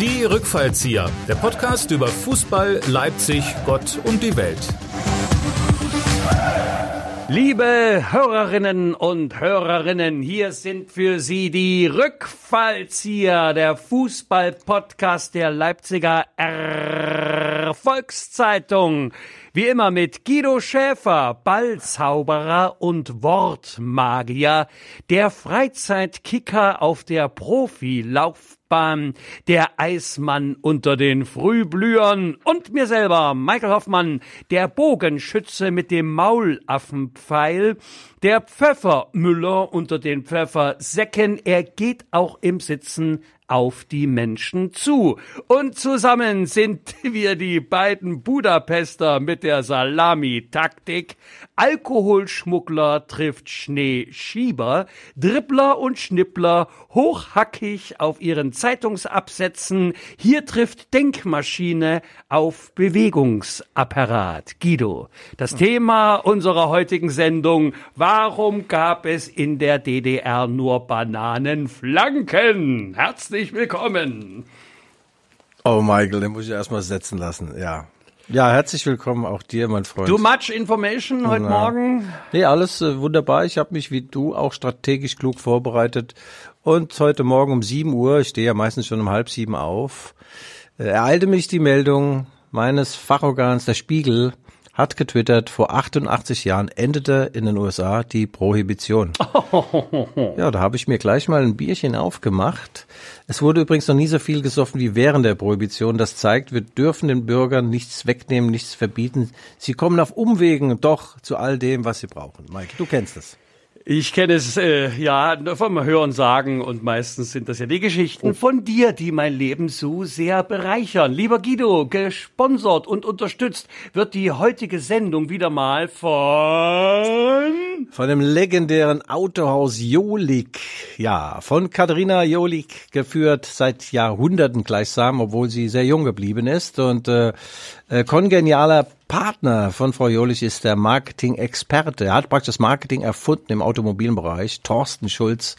Die Rückfallzieher, der Podcast über Fußball, Leipzig, Gott und die Welt. Liebe Hörerinnen und Hörerinnen, hier sind für Sie die Rückfallzieher, der Fußball-Podcast der Leipziger Erfolgszeitung. Wie immer mit Guido Schäfer, Ballzauberer und Wortmagier, der Freizeitkicker auf der Profilaufbahn, der Eismann unter den Frühblühern und mir selber, Michael Hoffmann, der Bogenschütze mit dem Maulaffenpfeil, der Pfeffermüller unter den Pfeffersäcken. Er geht auch im Sitzen auf die Menschen zu. Und zusammen sind wir die beiden Budapester mit der Salami-Taktik. Alkoholschmuggler trifft Schneeschieber, Dribbler und Schnippler hochhackig auf ihren Zeitungsabsätzen. Hier trifft Denkmaschine auf Bewegungsapparat. Guido, das Thema unserer heutigen Sendung, warum gab es in der DDR nur Bananenflanken? Herzlich willkommen. Oh, Michael, den muss ich erstmal setzen lassen, ja. Ja, herzlich willkommen auch dir, mein Freund. Too much information heute Na. Morgen? Nee, alles äh, wunderbar. Ich habe mich wie du auch strategisch klug vorbereitet. Und heute Morgen um 7 Uhr, ich stehe ja meistens schon um halb sieben auf, äh, ereilte mich die Meldung meines Fachorgans, der Spiegel, hat getwittert, vor 88 Jahren endete in den USA die Prohibition. Ja, da habe ich mir gleich mal ein Bierchen aufgemacht. Es wurde übrigens noch nie so viel gesoffen wie während der Prohibition. Das zeigt, wir dürfen den Bürgern nichts wegnehmen, nichts verbieten. Sie kommen auf Umwegen doch zu all dem, was sie brauchen. Mike, du kennst es. Ich kenne es äh, ja vom Hören sagen und meistens sind das ja die Geschichten von dir, die mein Leben so sehr bereichern. Lieber Guido, gesponsert und unterstützt wird die heutige Sendung wieder mal von Von dem legendären Autohaus Jolik. Ja, von Katharina Jolik geführt seit Jahrhunderten gleichsam, obwohl sie sehr jung geblieben ist. Und äh, kongenialer Partner von Frau Jolich ist der Marketing-Experte. Er hat praktisch das Marketing erfunden im Automobilbereich, Thorsten Schulz.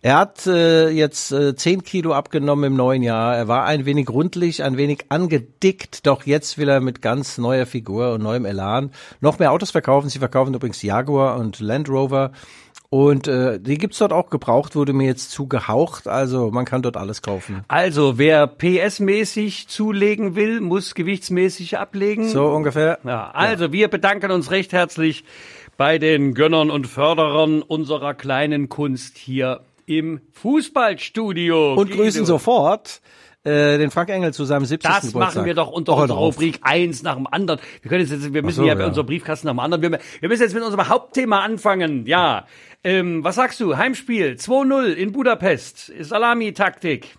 Er hat äh, jetzt äh, 10 Kilo abgenommen im neuen Jahr. Er war ein wenig rundlich, ein wenig angedickt, doch jetzt will er mit ganz neuer Figur und neuem Elan noch mehr Autos verkaufen. Sie verkaufen übrigens Jaguar und Land Rover. Und äh, die gibt's dort auch gebraucht, wurde mir jetzt zugehaucht. Also man kann dort alles kaufen. Also, wer PS-mäßig zulegen will, muss gewichtsmäßig ablegen. So ungefähr. Ja, also wir bedanken uns recht herzlich bei den Gönnern und Förderern unserer kleinen Kunst hier im Fußballstudio. Und Guido. grüßen sofort äh, den Frank Engel zu seinem 70. Das Geburtstag. machen wir doch unter Hör unserer. Rubrik eins nach dem anderen. Wir können jetzt, wir müssen so, ja bei ja. unserem Briefkasten nach dem anderen. Wir, wir müssen jetzt mit unserem Hauptthema anfangen. Ja, ähm, was sagst du? Heimspiel 2-0 in Budapest. Salami-Taktik.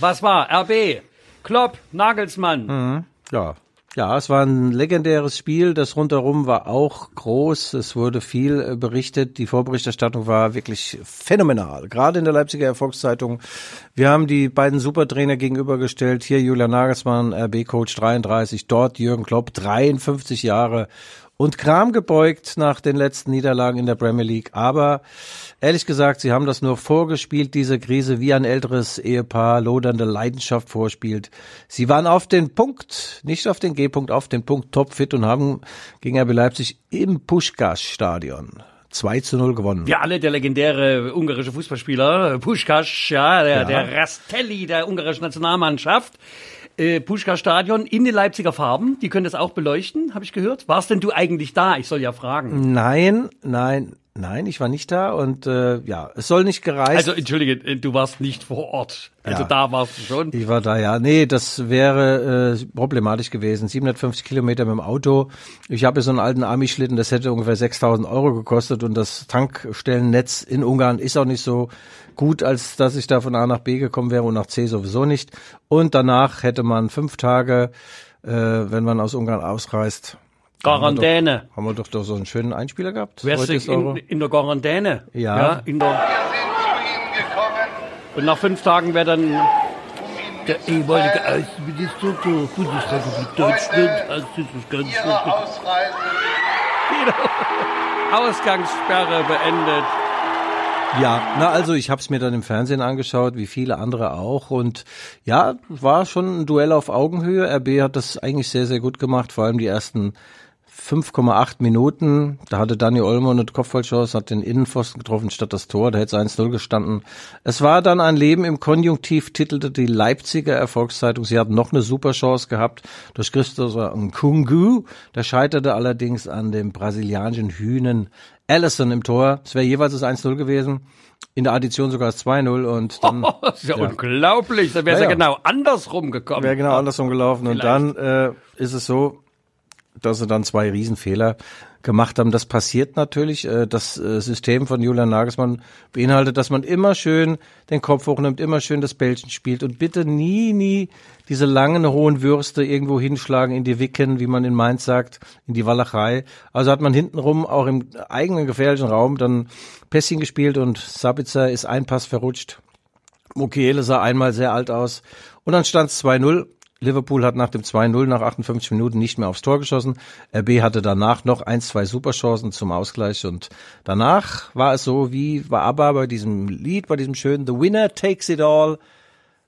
Was war? RB, Klopp, Nagelsmann. Ja. Ja, es war ein legendäres Spiel. Das rundherum war auch groß. Es wurde viel äh, berichtet. Die Vorberichterstattung war wirklich phänomenal. Gerade in der Leipziger Erfolgszeitung. Wir haben die beiden Supertrainer gegenübergestellt. Hier Julian Nagelsmann, RB-Coach 33. Dort Jürgen Klopp, 53 Jahre. Und Kram gebeugt nach den letzten Niederlagen in der Premier League. Aber ehrlich gesagt, sie haben das nur vorgespielt, diese Krise, wie ein älteres Ehepaar lodernde Leidenschaft vorspielt. Sie waren auf den Punkt, nicht auf den G-Punkt, auf den Punkt topfit und haben gegen RB Leipzig im Puschkas-Stadion 2 zu 0 gewonnen. Wir alle, der legendäre ungarische Fußballspieler, Puschkasch, ja, der, der Rastelli der ungarischen Nationalmannschaft. Äh, Puschkas Stadion in den Leipziger Farben, die können das auch beleuchten, habe ich gehört. Warst denn du eigentlich da? Ich soll ja fragen. Nein, nein, nein, ich war nicht da und äh, ja, es soll nicht gereist. Also entschuldige, äh, du warst nicht vor Ort. Also Ja. da warst du schon. Ich war da, ja. Nee, das wäre äh, problematisch gewesen. 750 Kilometer mit dem Auto. Ich habe so einen alten Ami-Schlitten, das hätte ungefähr 6000 Euro gekostet und das Tankstellennetz in Ungarn ist auch nicht so gut, als dass ich da von A nach B gekommen wäre und nach C sowieso nicht. Und danach hätte man fünf Tage, äh, wenn man aus Ungarn ausreist. Quarantäne. Haben wir doch, doch so einen schönen Einspieler gehabt. Wärst du Heute ist in, in der Quarantäne? Ja. in der, und nach fünf Tagen wäre dann der ehemalige Außenminister der Bundesrepublik Deutschland als dieses ganze Ausgangssperre beendet. Ja, na also ich habe es mir dann im Fernsehen angeschaut, wie viele andere auch. Und ja, war schon ein Duell auf Augenhöhe. RB hat das eigentlich sehr, sehr gut gemacht, vor allem die ersten 5,8 Minuten. Da hatte Dani Olmo eine Kopfballchance, hat den Innenpfosten getroffen statt das Tor. Da hätte es 1-0 gestanden. Es war dann ein Leben im Konjunktiv, titelte die Leipziger Erfolgszeitung. Sie hatten noch eine super Chance gehabt durch Christoph Nkungu. Der scheiterte allerdings an dem brasilianischen Hühnen Allison im Tor. Es wäre jeweils das 1-0 gewesen. In der Addition sogar das 2-0 und dann. Oh, das ist ja, ja. unglaublich. Da wäre es ja, ja, genau andersrum gekommen. Wäre genau andersrum gelaufen. Vielleicht. Und dann äh, ist es so, dass sie dann zwei Riesenfehler gemacht haben. Das passiert natürlich. Äh, das äh, System von Julian Nagelsmann beinhaltet, dass man immer schön den Kopf hochnimmt, immer schön das Bällchen spielt und bitte nie, nie diese langen, hohen Würste irgendwo hinschlagen in die Wicken, wie man in Mainz sagt, in die Walachei. Also hat man hintenrum auch im eigenen gefährlichen Raum dann Pässchen gespielt und Sabitzer ist ein Pass verrutscht. Mukiele sah einmal sehr alt aus und dann stand es 2-0 Liverpool hat nach dem 2-0 nach 58 Minuten nicht mehr aufs Tor geschossen. RB hatte danach noch ein, zwei Superchancen zum Ausgleich und danach war es so wie war aber bei diesem Lied, bei diesem schönen The Winner Takes It All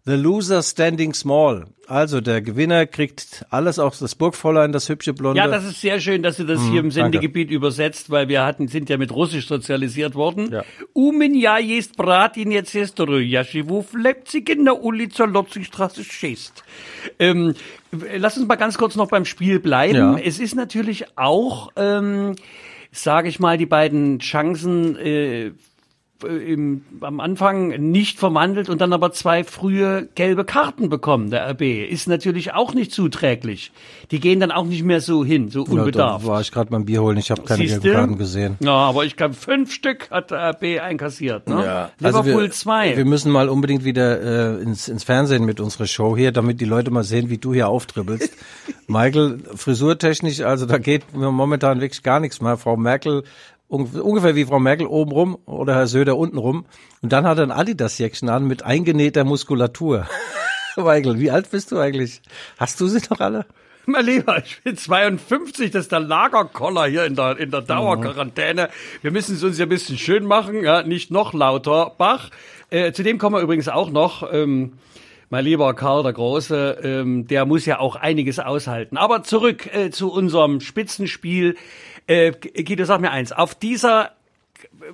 The Loser Standing Small. Also der Gewinner kriegt alles, auch das Burgfräulein, das hübsche Blonde. Ja, das ist sehr schön, dass du das hm, hier im mhm, Sendegebiet danke. übersetzt, weil wir hatten, sind ja mit Russisch sozialisiert worden. Ja. Umen ja jest Bratin jetzt jest Jaschiwuf Leipzig in der Ulica Lotzigstraße schießt. Ähm, lass uns mal ganz kurz noch beim Spiel bleiben. Ja. Es ist natürlich auch, ähm, sage ich mal, die beiden Chancen äh, im, am Anfang nicht verwandelt und dann aber zwei frühe gelbe Karten bekommen, der RB. Ist natürlich auch nicht zuträglich. Die gehen dann auch nicht mehr so hin, so unbedarft. Ja, war ich gerade beim Bier holen, ich habe keine Siehste? gelben Karten gesehen. Ja, aber ich glaube, fünf Stück hat der RB einkassiert. Ne? Ja. Liverpool also wir, zwei. Wir müssen mal unbedingt wieder äh, ins, ins Fernsehen mit unserer Show hier, damit die Leute mal sehen, wie du hier auftribbelst. Michael, frisurtechnisch, also da geht momentan wirklich gar nichts mehr. Frau Merkel ungefähr wie Frau Merkel obenrum oder Herr Söder untenrum. Und dann hat er ein Adidas-Jäckchen an mit eingenähter Muskulatur. Michael, wie alt bist du eigentlich? Hast du sie noch alle? Mein Lieber, ich bin 52, das ist der Lagerkoller hier in der, in der Dauerquarantäne. Wir müssen es uns ja ein bisschen schön machen, ja, nicht noch lauter, Bach. Äh, zu dem kommen wir übrigens auch noch. Ähm, mein lieber Karl der Große, ähm, der muss ja auch einiges aushalten. Aber zurück äh, zu unserem Spitzenspiel. Äh, Guido, sag mir eins. Auf dieser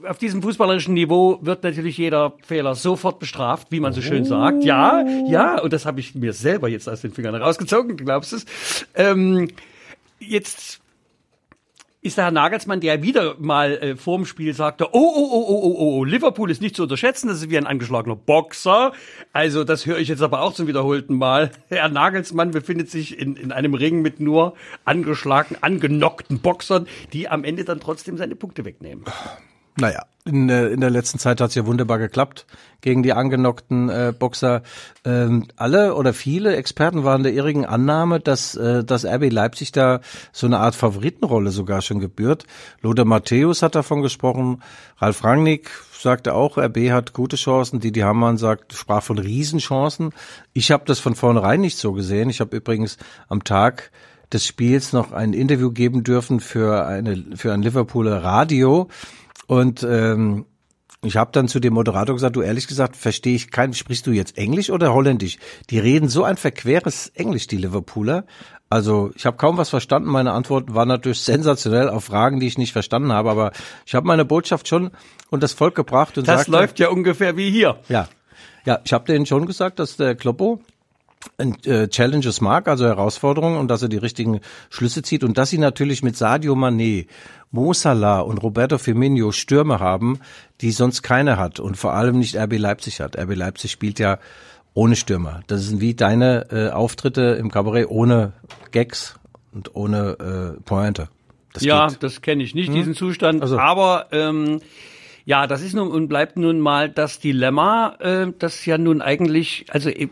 auf diesem fußballerischen Niveau wird natürlich jeder Fehler sofort bestraft, wie man so schön sagt. Ja, ja, und das habe ich mir selber jetzt aus den Fingern rausgezogen, du glaubst es. Ähm, jetzt ist der Herr Nagelsmann, der wieder mal äh, vorm Spiel sagte, oh, oh, oh, oh, oh, oh, Liverpool ist nicht zu unterschätzen, das ist wie ein angeschlagener Boxer. Also das höre ich jetzt aber auch zum wiederholten Mal. Herr Nagelsmann befindet sich in, in einem Ring mit nur angeschlagenen, angenockten Boxern, die am Ende dann trotzdem seine Punkte wegnehmen. Naja, in, in der letzten Zeit hat es ja wunderbar geklappt gegen die angenockten äh, Boxer. Ähm, alle oder viele Experten waren der irrigen Annahme, dass äh, das RB Leipzig da so eine Art Favoritenrolle sogar schon gebührt. Lothar Matthäus hat davon gesprochen, Ralf Rangnick sagte auch, RB hat gute Chancen. Didi Hamann sagt, sprach von Riesenchancen. Ich habe das von vornherein nicht so gesehen. Ich habe übrigens am Tag des Spiels noch ein Interview geben dürfen für eine für ein Liverpooler Radio und ähm, ich habe dann zu dem Moderator gesagt, du ehrlich gesagt, verstehe ich kein, sprichst du jetzt Englisch oder Holländisch? Die reden so ein verqueres Englisch, die Liverpooler. Also ich habe kaum was verstanden. Meine Antworten waren natürlich sensationell auf Fragen, die ich nicht verstanden habe. Aber ich habe meine Botschaft schon und das Volk gebracht und Das sagte, läuft ja ungefähr wie hier. Ja, ja. Ich habe denen schon gesagt, dass der Kloppo Challenges mag, also Herausforderungen und dass er die richtigen Schlüsse zieht und dass sie natürlich mit Sadio Mané, Mo Salah und Roberto Firmino Stürme haben, die sonst keine hat und vor allem nicht RB Leipzig hat. RB Leipzig spielt ja ohne Stürmer. Das sind wie deine äh, Auftritte im Kabarett ohne Gags und ohne äh, Pointe. Das ja, geht. das kenne ich nicht, hm? diesen Zustand. Also. Aber ähm, ja, das ist nun und bleibt nun mal das Dilemma, äh, das ja nun eigentlich, also äh,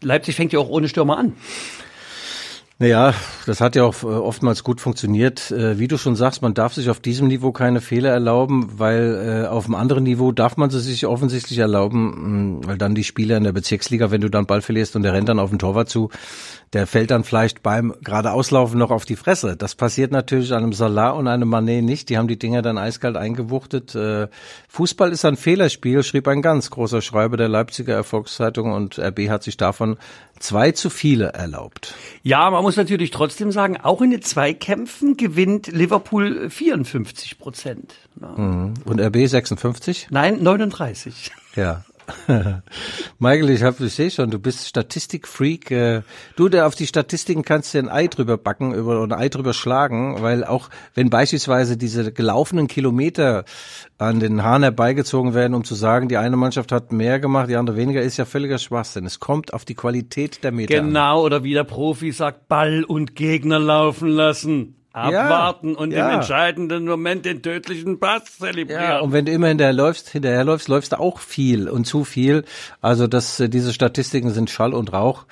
Leipzig fängt ja auch ohne Stürmer an. Naja, das hat ja auch äh, oftmals gut funktioniert. Äh, wie du schon sagst, man darf sich auf diesem Niveau keine Fehler erlauben, weil äh, auf einem anderen Niveau darf man sie sich offensichtlich erlauben, mm, weil dann die Spieler in der Bezirksliga, wenn du dann Ball verlierst und der rennt dann auf den Torwart zu, der fällt dann vielleicht beim gerade Auslaufen noch auf die Fresse. Das passiert natürlich einem Salah und einem Manet nicht. Die haben die Dinger dann eiskalt eingewuchtet. Fußball ist ein Fehlerspiel, schrieb ein ganz großer Schreiber der Leipziger Erfolgszeitung und RB hat sich davon zwei zu viele erlaubt. Ja, man muss natürlich trotzdem sagen, auch in den Zweikämpfen gewinnt Liverpool 54 Prozent. Mhm. Und RB 56? Nein, 39. Ja, Michael, ich habe, ich sehe schon, du bist Statistikfreak. Äh, du, der auf die Statistiken kannst du ein Ei drüber backen oder ein Ei drüber schlagen, weil auch wenn beispielsweise diese gelaufenen Kilometer an den Haaren herbeigezogen werden, um zu sagen, die eine Mannschaft hat mehr gemacht, die andere weniger, ist ja völliger Schwachsinn. Es kommt auf die Qualität der Meter Genau, an. oder wie der Profi sagt, Ball und Gegner laufen lassen abwarten ja, und ja. im entscheidenden Moment den tödlichen Pass zelebrieren. Ja, und wenn du immer hinterherläufst, hinterherläufst, läufst du auch viel und zu viel. Also das, äh, diese Statistiken sind Schall und Rauch.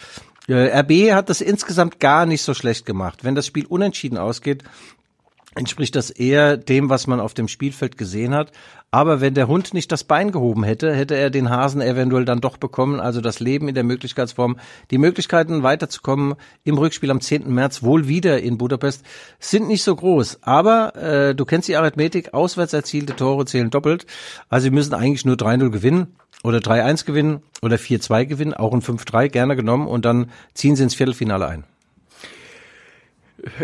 Äh, RB hat das insgesamt gar nicht so schlecht gemacht. Wenn das Spiel unentschieden ausgeht, entspricht das eher dem, was man auf dem Spielfeld gesehen hat. Aber wenn der Hund nicht das Bein gehoben hätte, hätte er den Hasen eventuell dann doch bekommen. Also das Leben in der Möglichkeitsform. Die Möglichkeiten weiterzukommen im Rückspiel am 10. März wohl wieder in Budapest sind nicht so groß. Aber äh, du kennst die Arithmetik, auswärts erzielte Tore zählen doppelt. Also sie müssen eigentlich nur 3-0 gewinnen oder 3-1 gewinnen oder 4-2 gewinnen, auch ein 5-3 gerne genommen und dann ziehen sie ins Viertelfinale ein.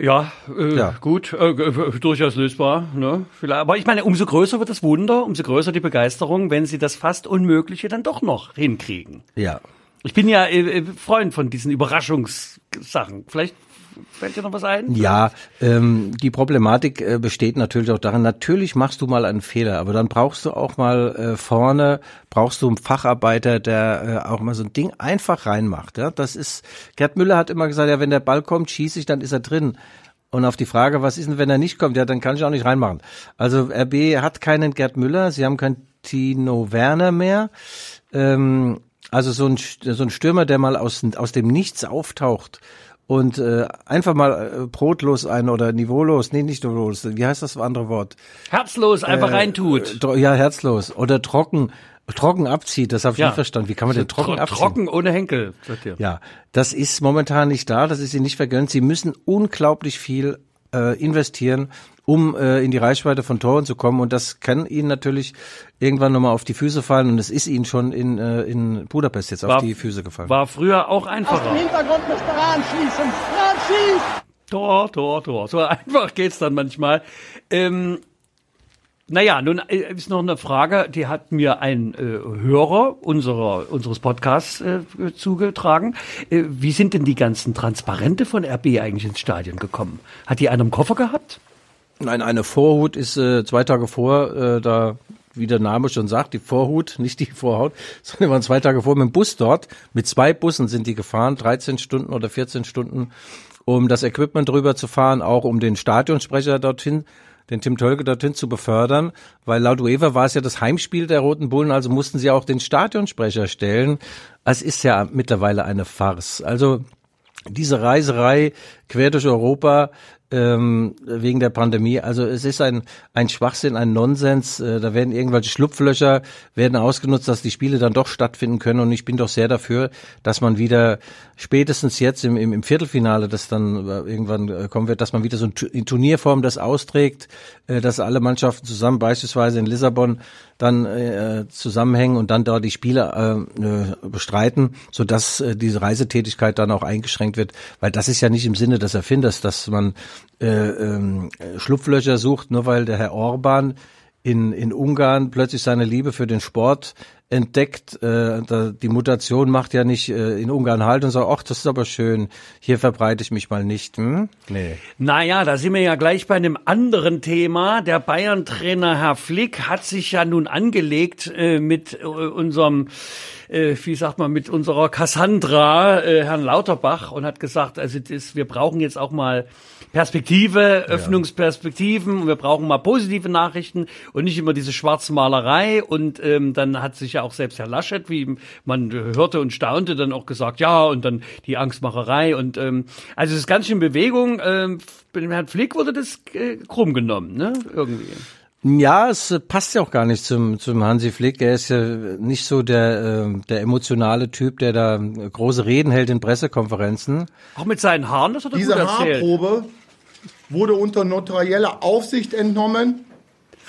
Ja, äh, ja. gut, äh, durchaus lösbar. Ne? Vielleicht, aber ich meine, umso größer wird das Wunder, umso größer die Begeisterung, wenn sie das fast Unmögliche dann doch noch hinkriegen. Ja. Ich bin ja äh, Freund von diesen Überraschungssachen. Vielleicht Fällt dir noch was ein? Ja, ähm, die Problematik äh, besteht natürlich auch darin, natürlich machst du mal einen Fehler, aber dann brauchst du auch mal äh, vorne, brauchst du einen Facharbeiter, der äh, auch mal so ein Ding einfach reinmacht. Ja? Das ist, Gerd Müller hat immer gesagt, ja, wenn der Ball kommt, schieße ich, dann ist er drin. Und auf die Frage, was ist denn, wenn er nicht kommt, ja, dann kann ich auch nicht reinmachen. Also RB hat keinen Gerd Müller, sie haben keinen Tino Werner mehr. Ähm, also so ein, so ein Stürmer, der mal aus, aus dem Nichts auftaucht und äh, einfach mal äh, brotlos ein oder niveaulos, nee, nicht niveaulos, wie heißt das andere Wort? Herzlos einfach äh, reintut. Ja, herzlos. Oder trocken, trocken abzieht, das habe ich ja. nicht verstanden. Wie kann man denn trocken tro abziehen? Trocken ohne Henkel. Ja, das ist momentan nicht da, das ist ihnen nicht vergönnt. Sie müssen unglaublich viel äh, investieren, um äh, in die Reichweite von Toren zu kommen. Und das kann ihnen natürlich irgendwann nochmal auf die Füße fallen. Und es ist ihnen schon in, äh, in Budapest jetzt war, auf die Füße gefallen. War früher auch einfacher. Aus dem Hintergrund müsste Rahn schießen. Rahn schießt! Tor, Tor, Tor. So einfach geht's dann manchmal. Ähm, naja, nun äh, ist noch eine Frage, die hat mir ein äh, Hörer unserer, unseres Podcasts äh, zugetragen. Äh, wie sind denn die ganzen Transparente von RB eigentlich ins Stadion gekommen? Hat die einen im Koffer gehabt? Nein, eine Vorhut ist äh, zwei Tage vor, äh, da wie der Name schon sagt, die Vorhut, nicht die Vorhaut, sondern waren zwei Tage vor mit dem Bus dort. Mit zwei Bussen sind die gefahren, 13 Stunden oder 14 Stunden, um das Equipment drüber zu fahren, auch um den Stadionsprecher dorthin, den Tim Tölke dorthin zu befördern, weil laut UEFA war es ja das Heimspiel der Roten Bullen, also mussten sie auch den Stadionsprecher stellen. Es ist ja mittlerweile eine Farce. Also diese Reiserei quer durch Europa ähm, wegen der Pandemie. Also es ist ein, ein Schwachsinn, ein Nonsens. Äh, da werden irgendwelche Schlupflöcher werden ausgenutzt, dass die Spiele dann doch stattfinden können. Und ich bin doch sehr dafür, dass man wieder spätestens jetzt im, im, im Viertelfinale, das dann äh, irgendwann äh, kommen wird, dass man wieder so in Turnierform das austrägt, äh, dass alle Mannschaften zusammen beispielsweise in Lissabon dann äh, zusammenhängen und dann dort die Spiele äh, bestreiten, so dass äh, diese Reisetätigkeit dann auch eingeschränkt wird, weil das ist ja nicht im Sinne des Erfinders, dass man äh, äh, Schlupflöcher sucht, nur weil der Herr Orban in, in Ungarn plötzlich seine Liebe für den Sport entdeckt. Äh, da, die Mutation macht ja nicht äh, in Ungarn halt und sagt, ach, das ist aber schön, hier verbreite ich mich mal nicht. Hm? Nee. Naja, da sind wir ja gleich bei einem anderen Thema. Der Bayern-Trainer Herr Flick hat sich ja nun angelegt äh, mit äh, unserem äh, wie sagt man, mit unserer Cassandra, äh, Herrn Lauterbach, und hat gesagt, also das, wir brauchen jetzt auch mal Perspektive, Öffnungsperspektiven, und wir brauchen mal positive Nachrichten und nicht immer diese Schwarzmalerei. Und ähm, dann hat sich ja auch selbst Herr Laschet, wie man hörte und staunte, dann auch gesagt, ja, und dann die Angstmacherei und ähm, also es ist ganz schön Bewegung. Ähm, bei dem Herrn Flick wurde das äh, krumm genommen, ne? Irgendwie. Ja, es passt ja auch gar nicht zum, zum Hansi Flick. Er ist ja nicht so der, äh, der emotionale Typ, der da große Reden hält in Pressekonferenzen. Auch mit seinen Haaren, das hat er Diese gut erzählt. Haarprobe wurde unter notarieller Aufsicht entnommen.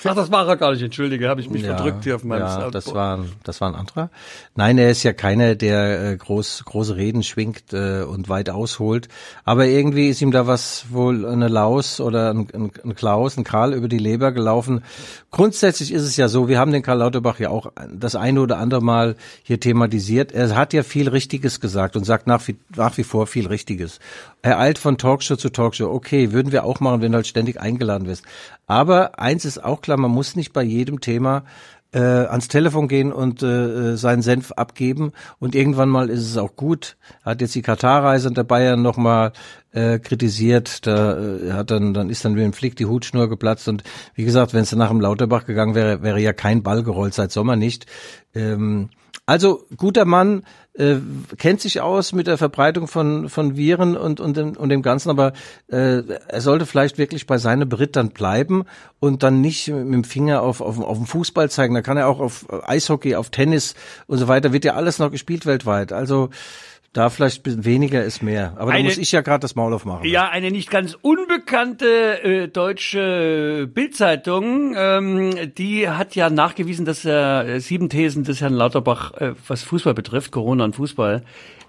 Ach, das war er gar nicht, entschuldige, habe ich mich verdrückt hier auf meinem ja, Soundboard. das war, das war ein anderer. Nein, er ist ja keiner, der äh, groß, große Reden schwingt äh, und weit ausholt. Aber irgendwie ist ihm da was wohl eine Laus oder ein, ein, ein Klaus, ein Karl über die Leber gelaufen. Grundsätzlich ist es ja so, wir haben den Karl Lauterbach ja auch das eine oder andere Mal hier thematisiert. Er hat ja viel Richtiges gesagt und sagt nach wie, nach wie vor viel Richtiges. Er eilt von Talkshow zu Talkshow. Okay, würden wir auch machen, wenn du halt ständig eingeladen wirst. Aber eins ist auch klar, man muss nicht bei jedem Thema äh, ans Telefon gehen und äh, seinen Senf abgeben. Und irgendwann mal ist es auch gut. Hat jetzt die Katarreise der Bayern nochmal äh, kritisiert. Da äh, hat dann, dann ist dann wie ein Flick die Hutschnur geplatzt. Und wie gesagt, wenn es nach dem Lauterbach gegangen wäre, wäre ja kein Ball gerollt, seit Sommer nicht. Ähm, also guter Mann, äh, kennt sich aus mit der Verbreitung von, von Viren und, und, dem, und dem Ganzen, aber äh, er sollte vielleicht wirklich bei seinem Brit bleiben und dann nicht mit dem Finger auf, auf, auf den Fußball zeigen. Da kann er auch auf Eishockey, auf Tennis und so weiter, wird ja alles noch gespielt weltweit. Also da vielleicht ein bisschen weniger ist mehr. Aber da Eine- muss ich ja gerade das Maul aufmachen. Ja, eine nicht ganz unbekannte äh, deutsche Bildzeitung, ähm, die hat ja nachgewiesen, dass äh, sieben Thesen des Herrn Lauterbach, äh, was Fußball betrifft, Corona und Fußball,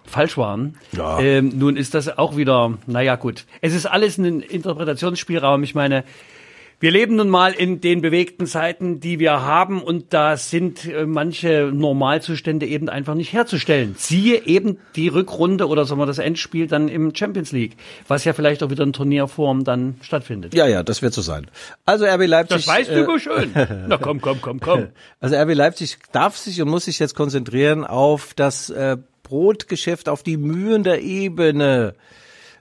falsch waren. Ja. Ähm, nun ist das auch wieder, naja gut, es ist alles ein Interpretationsspielraum. Ich meine, wir leben nun mal in den bewegten Zeiten, die wir haben, und da sind äh, manche Normalzustände eben einfach nicht herzustellen. Siehe eben die Rückrunde oder sagen wir das Endspiel dann im Champions League, was ja vielleicht auch wieder in Turnierform dann stattfindet. ja, ja, das wird so sein. Also RB Leipzig. Das weißt äh, du schön. Na komm, komm, komm, komm. Also RB Leipzig darf sich und muss sich jetzt konzentrieren auf das äh, Brotgeschäft, auf die Mühen der Ebene.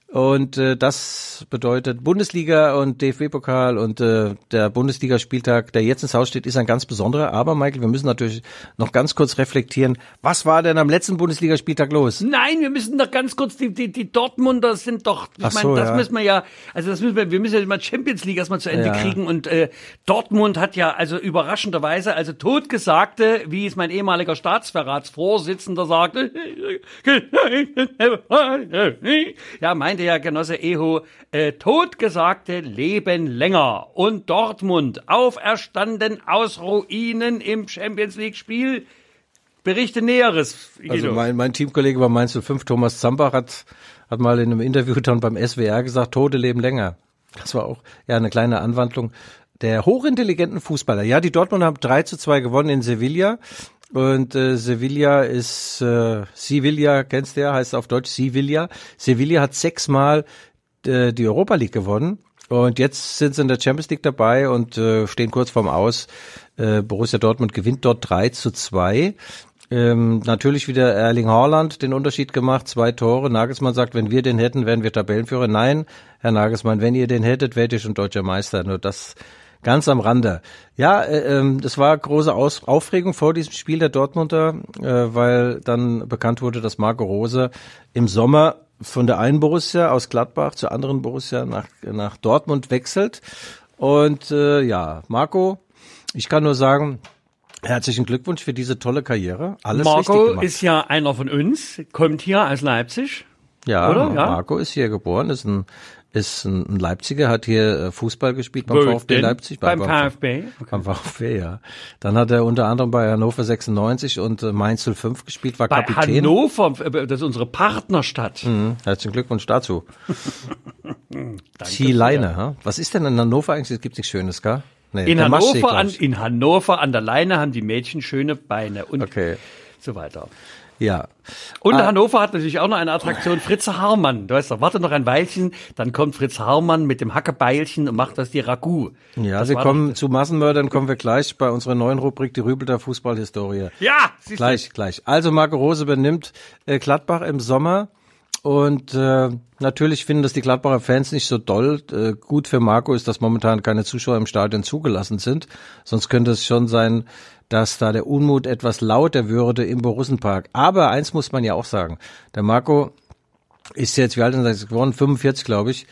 Und äh, das bedeutet Bundesliga und DFB-Pokal und äh, der Bundesligaspieltag, der jetzt ins Haus steht, ist ein ganz besonderer. Aber Michael, wir müssen natürlich noch ganz kurz reflektieren. Was war denn am letzten Bundesligaspieltag los? Nein, wir müssen doch ganz kurz, die, die, die Dortmunder sind doch, ich Ach meine, so, das ja. müssen wir ja, also das müssen wir, wir müssen ja mal Champions League erstmal zu Ende Ja. kriegen und äh, Dortmund hat ja also überraschenderweise, also totgesagte, wie es mein ehemaliger Staatsverratsvorsitzender sagte, ja, meinte ja Genosse Eho, äh, totgesagte leben länger und Dortmund auferstanden aus Ruinen im Champions League Spiel. Berichte Näheres. Also Guido. mein, mein Teamkollege bei Mainz 05, Thomas Zambach, hat, hat mal in einem Interview dann beim SWR gesagt, Tote leben länger. Das war auch ja eine kleine Anwandlung der hochintelligenten Fußballer. Ja, die Dortmunder haben 3 zu 2 gewonnen in Sevilla. Und äh, Sevilla ist äh, Sevilla, kennst du ja, heißt auf Deutsch Sevilla. Sevilla hat sechsmal äh, die Europa League gewonnen. Und jetzt sind sie in der Champions League dabei und äh, stehen kurz vorm Aus. Äh, Borussia Dortmund gewinnt dort 3 zu 2. Ähm, natürlich wieder Erling Haaland den Unterschied gemacht, zwei Tore. Nagelsmann sagt, wenn wir den hätten, wären wir Tabellenführer. Nein, Herr Nagelsmann, wenn ihr den hättet, wärt ihr schon deutscher Meister. Nur das ganz am Rande. Ja, äh, ähm, das war große Aus Aufregung vor diesem Spiel der Dortmunder, äh, weil dann bekannt wurde, dass Marco Rose im Sommer von der einen Borussia aus Gladbach zur anderen Borussia nach, nach Dortmund wechselt. Und äh, ja, Marco, ich kann nur sagen, herzlichen Glückwunsch für diese tolle Karriere. Alles Marco ist ja einer von uns, kommt hier aus Leipzig. ja, oder? Ja. Marco ist hier geboren, ist ein ist ein Leipziger, hat hier äh, Fußball gespielt beim Wo VfB denn? Leipzig. Beim VfB. Beim VfB, ja. Dann hat er unter anderem bei Hannover 96 und äh, Mainz 05 gespielt, war Bei Kapitän. Hannover, äh, das ist unsere Partnerstadt. Mhm, Herzlichen Glückwunsch dazu. Danke Zieh Leine, ha? Was ist denn in Hannover eigentlich? Es gibt nichts Schönes, gell? Nee, In Hannover, an, in Hannover an der Leine haben die Mädchen schöne Beine und Okay. so weiter. Ja. Und Ah. Hannover hat natürlich auch noch eine Attraktion, Fritz Harmann. Du weißt doch, warte noch ein Weilchen, dann kommt Fritz Harmann mit dem Hackebeilchen und macht das die Ragout. Ja, das war kommen zu Massenmördern, kommen wir gleich bei unserer neuen Rubrik, die Rübel der Fußballhistorie. Ja, siehst du. Gleich, gleich. Also Marco Rose übernimmt äh, Gladbach im Sommer Und äh, natürlich finden das die Gladbacher Fans nicht so doll. Äh, gut für Marco ist, dass momentan keine Zuschauer im Stadion zugelassen sind. Sonst könnte es schon sein, dass da der Unmut etwas lauter würde im Borussenpark. Aber eins muss man ja auch sagen. Der Marco ist jetzt, wie alt ist er geworden? 45, glaube ich.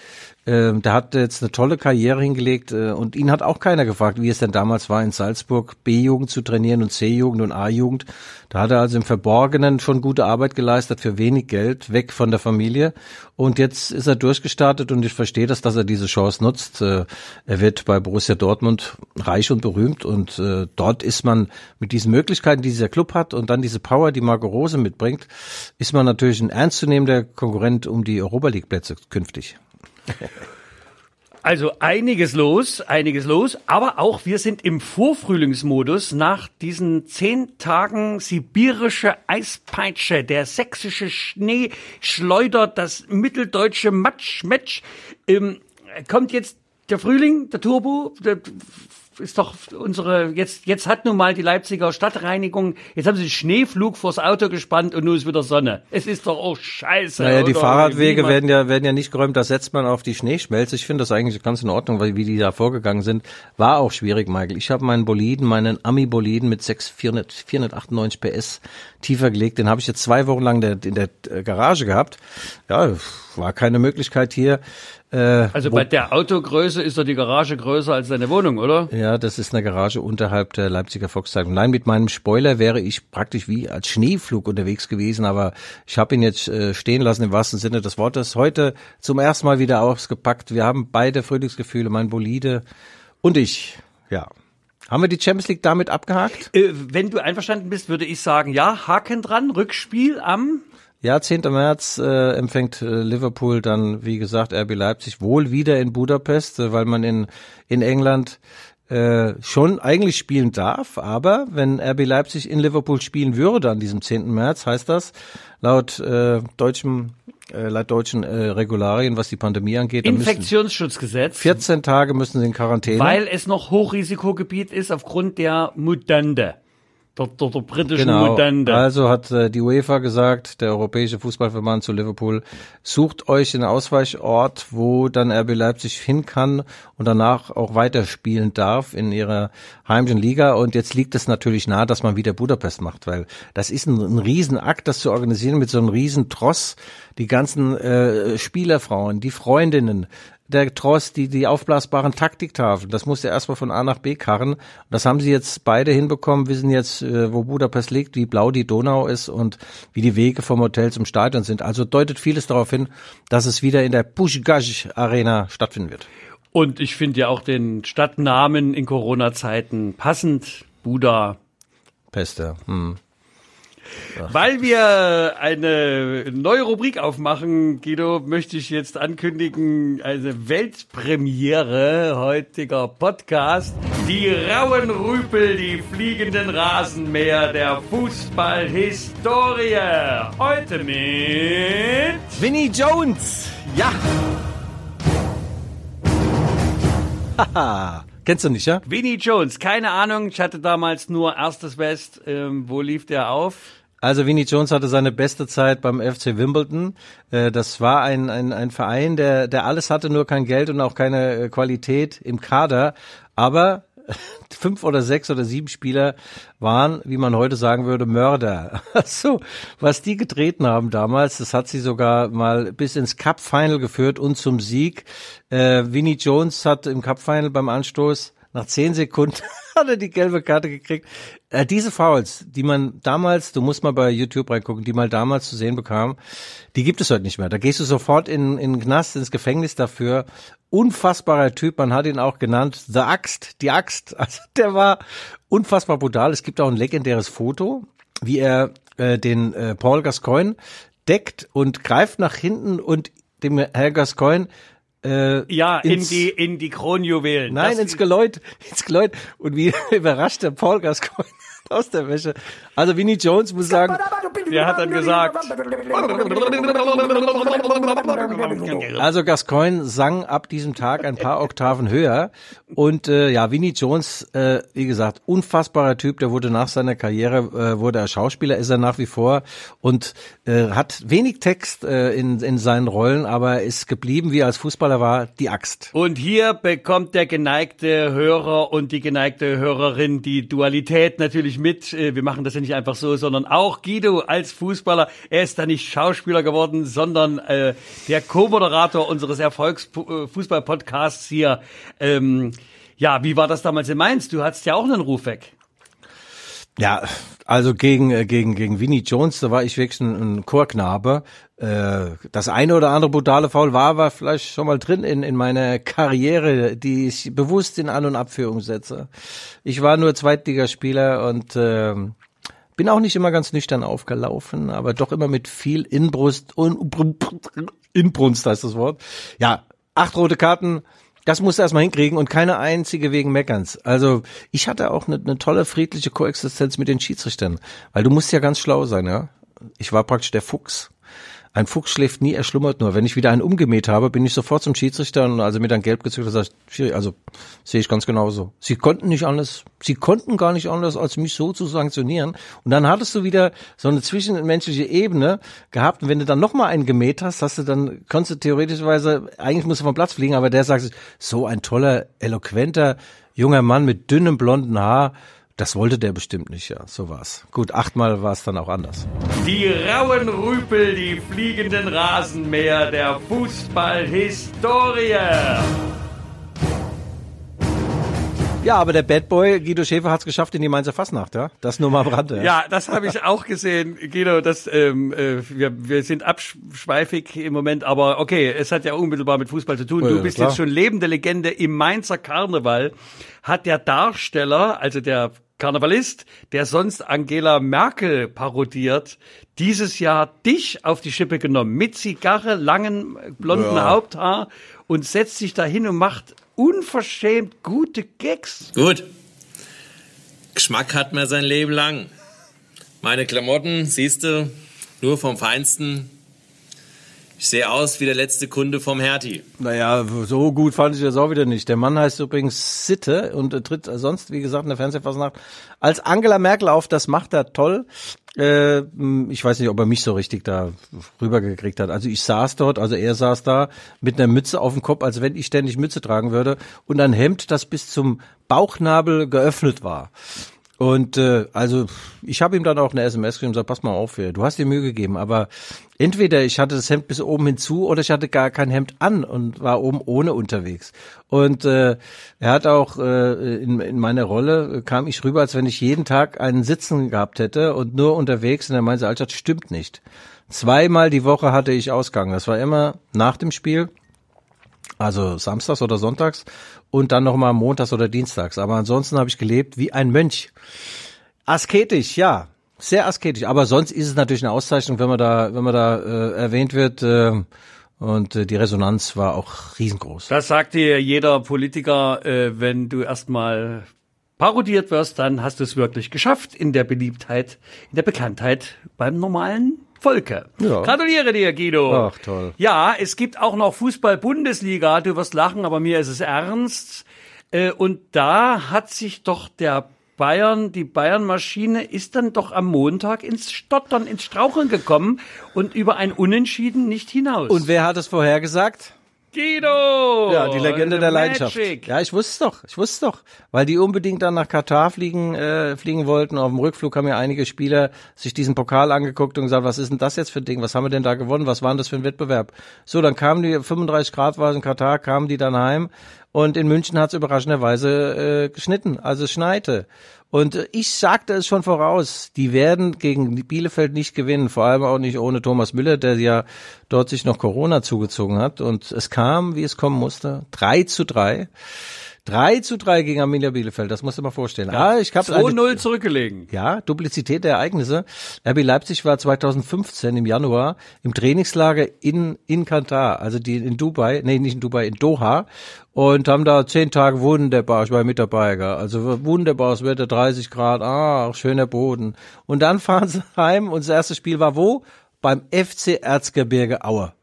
Ähm, der hat jetzt eine tolle Karriere hingelegt äh, und ihn hat auch keiner gefragt, wie es denn damals war, in Salzburg B-Jugend zu trainieren und C-Jugend und A-Jugend. Da hat er also im Verborgenen schon gute Arbeit geleistet für wenig Geld, weg von der Familie. Und jetzt ist er durchgestartet und ich verstehe das, dass er diese Chance nutzt. Äh, er wird bei Borussia Dortmund reich und berühmt und äh, dort ist man mit diesen Möglichkeiten, die dieser Club hat und dann diese Power, die Marco Rose mitbringt, ist man natürlich ein ernstzunehmender Konkurrent um die Europa League Plätze künftig. Also einiges los, einiges los, aber auch wir sind im Vorfrühlingsmodus nach diesen zehn Tagen sibirische Eispeitsche, der sächsische Schnee schleudert, das mitteldeutsche Matsch-Match. Ähm, kommt jetzt der Frühling, der Turbo, der ist doch unsere, jetzt, jetzt hat nun mal die Leipziger Stadtreinigung, jetzt haben sie Schneeflug vors Auto gespannt und nun ist wieder Sonne. Es ist doch auch scheiße. Naja, die Fahrradwege werden ja, werden ja nicht geräumt, da setzt man auf die Schneeschmelze. Ich finde das eigentlich ganz in Ordnung, weil wie die da vorgegangen sind, war auch schwierig, Michael. Ich habe meinen Boliden, meinen Ami-Boliden mit 6, 400, 498 PS tiefer gelegt. Den habe ich jetzt zwei Wochen lang in der Garage gehabt. Ja, war keine Möglichkeit hier äh, also bei der Autogröße ist doch die Garage größer als deine Wohnung, oder? Ja, das ist eine Garage unterhalb der Leipziger Volkszeitung. Nein, mit meinem Spoiler wäre ich praktisch wie als Schneeflug unterwegs gewesen, aber ich habe ihn jetzt äh, stehen lassen im wahrsten Sinne des Wortes. Heute zum ersten Mal wieder ausgepackt. Wir haben beide Frühlingsgefühle, mein Bolide und ich. Ja. Haben wir die Champions League damit abgehakt? Äh, wenn du einverstanden bist, würde ich sagen, ja, Haken dran, Rückspiel am ja, 10. März äh, empfängt äh, Liverpool dann, wie gesagt, RB Leipzig wohl wieder in Budapest, äh, weil man in, in England äh, schon eigentlich spielen darf, aber wenn RB Leipzig in Liverpool spielen würde an diesem 10. März, heißt das laut äh, deutschem äh, laut deutschen äh, Regularien, was die Pandemie angeht. Infektionsschutzgesetz. 14 Tage müssen sie in Quarantäne. Weil es noch Hochrisikogebiet ist aufgrund der Mutande. Der, der, der britischen genau. Modende. Also hat äh, die UEFA gesagt, der Europäische Fußballverband zu Liverpool, sucht euch einen Ausweichort, wo dann RB Leipzig hin kann und danach auch weiterspielen darf in ihrer heimischen Liga. Und jetzt liegt es natürlich nahe, dass man wieder Budapest macht, weil das ist ein, ein Riesenakt, das zu organisieren mit so einem Riesentross. Die ganzen äh, Spielerfrauen, die Freundinnen, der Tross, die, die aufblasbaren Taktiktafeln, das musste erstmal von A nach B karren. Das haben sie jetzt beide hinbekommen, wissen jetzt, äh, wo Budapest liegt, wie blau die Donau ist und wie die Wege vom Hotel zum Stadion sind. Also deutet vieles darauf hin, dass es wieder in der Pushgash Arena stattfinden wird. Und ich finde ja auch den Stadtnamen in Corona-Zeiten passend. Buda. Peste. Hm. Weil wir eine neue Rubrik aufmachen, Guido, möchte ich jetzt ankündigen, eine Weltpremiere heutiger Podcast. Die rauen Rüpel, die fliegenden Rasenmäher der Fußballhistorie. Heute mit Vinnie Jones. Ja. Haha. Kennst du nicht, ja? Vinnie Jones, keine Ahnung. Ich hatte damals nur erstes West. Ähm, wo lief der auf? Also Vinnie Jones hatte seine beste Zeit beim FC Wimbledon. Äh, das war ein, ein, ein Verein, der, der alles hatte, nur kein Geld und auch keine äh, Qualität im Kader. Aber fünf oder sechs oder sieben Spieler waren, wie man heute sagen würde, Mörder. so, was die getreten haben damals, das hat sie sogar mal bis ins Cup Final geführt und zum Sieg. Äh, Vinnie Jones hat im Cup Final beim Anstoß nach zehn Sekunden hat er die gelbe Karte gekriegt. Äh, diese Fouls, die man damals, du musst mal bei YouTube reingucken, die mal damals zu sehen bekam, die gibt es heute nicht mehr. Da gehst du sofort in, in den Knast, ins Gefängnis dafür. Unfassbarer Typ, man hat ihn auch genannt, The Axt, die Axt. Also der war unfassbar brutal. Es gibt auch ein legendäres Foto, wie er äh, den äh, Paul Gascoigne deckt und greift nach hinten und dem Herr Gascoigne äh, ja, ins, in die, in die Kronjuwelen. Nein, das ins Geläut, ins Geläut. Und wie überrascht der Paul Gascoigne aus der Wäsche. Also Vinnie Jones muss sagen, der hat dann gesagt, Also Gascoigne sang ab diesem Tag ein paar Oktaven höher und äh, ja, Vinnie Jones, äh, wie gesagt, unfassbarer Typ, der wurde nach seiner Karriere, äh, wurde er Schauspieler, ist er nach wie vor und äh, hat wenig Text äh, in, in seinen Rollen, aber ist geblieben, wie er als Fußballer war, die Axt. Und hier bekommt der geneigte Hörer und die geneigte Hörerin die Dualität natürlich mit. Äh, Wir machen das ja nicht einfach so, sondern auch Guido als Fußballer. Er ist da nicht Schauspieler geworden, sondern äh, der Co-Moderator unseres Erfolgsfußball-Podcasts hier. Ähm, ja, wie war das damals in Mainz? Du hattest ja auch einen Ruf weg. Ja, also gegen äh, gegen gegen Vinnie Jones, da war ich wirklich ein, ein Chorknabe. Äh, das eine oder andere brutale Foul war, war vielleicht schon mal drin in in meiner Karriere, die ich bewusst in An- und Abführung setze. Ich war nur Zweitligaspieler und äh, bin auch nicht immer ganz nüchtern aufgelaufen, aber doch immer mit viel Inbrust und Inbrunst heißt das Wort. Ja, acht rote Karten. Das musst du erstmal hinkriegen und keine einzige wegen Meckerns. Also ich hatte auch eine, eine tolle friedliche Koexistenz mit den Schiedsrichtern, weil du musst ja ganz schlau sein, ja. Ich war praktisch der Fuchs. Ein Fuchs schläft nie, er schlummert nur. Wenn ich wieder einen umgemäht habe, bin ich sofort zum Schiedsrichter und also mir dann gelb gezückt und sagt, also sehe ich ganz genauso. Sie konnten nicht anders, sie konnten gar nicht anders, als mich so zu sanktionieren. Und dann hattest du wieder so eine zwischenmenschliche Ebene gehabt und wenn du dann nochmal einen gemäht hast, hast du dann, konntest du theoretischweise, eigentlich musst du vom Platz fliegen, aber der sagt, so ein toller, eloquenter, junger Mann mit dünnem blonden Haar, das wollte der bestimmt nicht, ja, so war's. Gut, achtmal war es dann auch anders. Die rauen Rüpel, die fliegenden Rasenmäher der Fußballhistorie. Ja, aber der Bad Boy Guido Schäfer hat's geschafft in die Mainzer Fastnacht, ja? Das nur mal am Rande. Ja, das habe ich auch gesehen, Guido. Das, ähm, äh, wir, wir sind abschweifig im Moment, aber okay, es hat ja unmittelbar mit Fußball zu tun. Ja, Du ja, bist klar. jetzt schon lebende Legende im Mainzer Karneval. Hat der Darsteller, also der Karnevalist, der sonst Angela Merkel parodiert, dieses Jahr dich auf die Schippe genommen mit Zigarre, langen blonden Ja. Haupthaar und setzt sich dahin und macht unverschämt gute Gags. Gut. Geschmack hat man sein Leben lang. Meine Klamotten, siehst du, nur vom Feinsten. Ich sehe aus wie der letzte Kunde vom Hertie. Naja, so gut fand ich das auch wieder nicht. Der Mann heißt übrigens Sitte und tritt sonst, wie gesagt, in der Fernsehfasnacht als Angela Merkel auf. Das macht er toll. Äh, ich weiß nicht, ob er mich so richtig da rübergekriegt hat. Also ich saß dort, also er saß da mit einer Mütze auf dem Kopf, als wenn ich ständig Mütze tragen würde und ein Hemd, das bis zum Bauchnabel geöffnet war. Und äh, also ich habe ihm dann auch eine SMS geschrieben und gesagt, pass mal auf, du hast dir Mühe gegeben, aber entweder ich hatte das Hemd bis oben hinzu oder ich hatte gar kein Hemd an und war oben ohne unterwegs. Und äh, er hat auch äh, in, in meiner Rolle kam ich rüber, als wenn ich jeden Tag einen Sitzen gehabt hätte und nur unterwegs. Und er meinte, Altstadt stimmt nicht. Zweimal die Woche hatte ich Ausgang. Das war immer nach dem Spiel also samstags oder sonntags und dann nochmal montags oder dienstags. Aber ansonsten habe ich gelebt wie ein Mönch. Asketisch, ja. Sehr asketisch. Aber sonst ist es natürlich eine Auszeichnung, wenn man da, wenn man da äh, erwähnt wird. Äh, und äh, die Resonanz war auch riesengroß. Das sagt dir jeder Politiker, äh, wenn du erstmal parodiert wirst, dann hast du es wirklich geschafft in der Beliebtheit, in der Bekanntheit beim normalen Volke. Ja. Gratuliere dir, Guido. Ach, toll. Ja, es gibt auch noch Fußball-Bundesliga. Du wirst lachen, aber mir ist es ernst. Äh, und da hat sich doch der Bayern, die Bayern-Maschine ist dann doch am Montag ins Stottern, ins Straucheln gekommen und über ein Unentschieden nicht hinaus. Und wer hat es vorher gesagt? Guido! Ja, die Legende der Leidenschaft. Magic. Ja, ich wusste es doch, ich wusste es doch, weil die unbedingt dann nach Katar fliegen, äh, fliegen wollten. Auf dem Rückflug haben ja einige Spieler sich diesen Pokal angeguckt und gesagt, was ist denn das jetzt für ein Ding? Was haben wir denn da gewonnen? Was war denn das für ein Wettbewerb? So, dann kamen die 35 Grad war es in Katar, kamen die dann heim und in München hat es überraschenderweise äh, geschnitten, also schneite. Und äh, ich sagte es schon voraus, die werden gegen Bielefeld nicht gewinnen, vor allem auch nicht ohne Thomas Müller, der ja dort sich noch Corona zugezogen hat. Und es kam, wie es kommen musste, 3 zu 3. 3 zu 3 gegen Arminia Bielefeld, das musst du dir mal vorstellen. ah, ich hab eine- 2-0 zurückgelegen. ja, Duplizität der Ereignisse. RB Leipzig war 2015 im Januar im Trainingslager in, in Katar, also die in Dubai, nee, nicht in Dubai, in Doha und haben da zehn Tage wunderbar, ich war mit dabei, gell? also wunderbares Wetter, 30 Grad, ah, schöner Boden. Und dann fahren sie heim und das erste Spiel war wo? Beim FC Erzgebirge Aue.